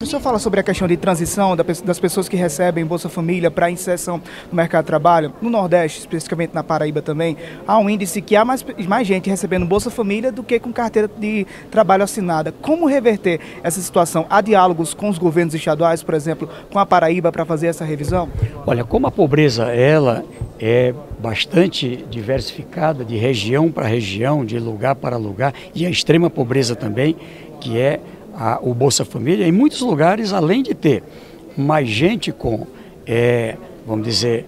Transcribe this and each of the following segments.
O senhor fala sobre a questão de transição das pessoas que recebem Bolsa Família para inserção no mercado de trabalho. No Nordeste, especificamente na Paraíba também, há um índice que há mais, mais gente recebendo Bolsa Família do que com carteira de trabalho assinada. Como reverter essa situação? Há diálogos com os governos estaduais, por exemplo, com a Paraíba para fazer essa revisão? Olha, como a pobreza ela é bastante diversificada de região para região, de lugar para lugar, e a extrema pobreza também, que é a, o Bolsa Família, em muitos lugares, além de ter mais gente com, é, vamos dizer,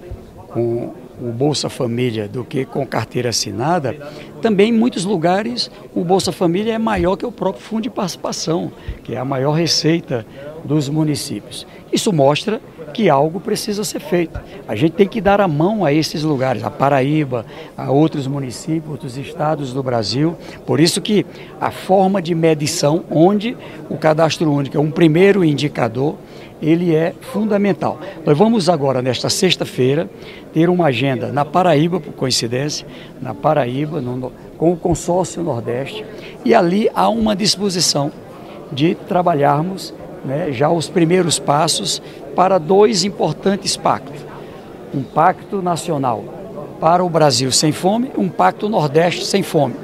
com o Bolsa Família do que com carteira assinada, também em muitos lugares o Bolsa Família é maior que o próprio Fundo de Participação, que é a maior receita dos municípios. Isso mostra que algo precisa ser feito. A gente tem que dar a mão a esses lugares, a Paraíba, a outros municípios, outros estados do Brasil. Por isso que a forma de medição, onde o cadastro único é um primeiro indicador, ele é fundamental. Nós vamos agora, nesta sexta-feira, ter uma agenda na Paraíba, por coincidência, na Paraíba, no, com o consórcio Nordeste, e ali há uma disposição de trabalharmos né, já os primeiros passos para dois importantes pactos. Um pacto nacional para o Brasil sem fome, um pacto Nordeste sem fome.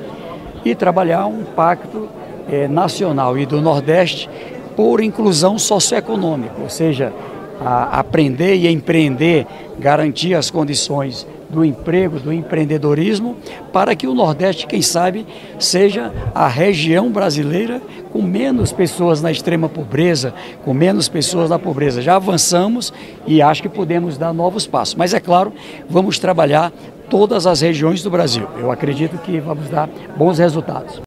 E trabalhar um pacto eh, nacional e do Nordeste por inclusão socioeconômica, ou seja, aprender e empreender, garantir as condições do emprego, do empreendedorismo, para que o Nordeste, quem sabe, seja a região brasileira com menos pessoas na extrema pobreza, com menos pessoas na pobreza. Já avançamos e acho que podemos dar novos passos. Mas é claro, vamos trabalhar todas as regiões do Brasil. Eu acredito que vamos dar bons resultados.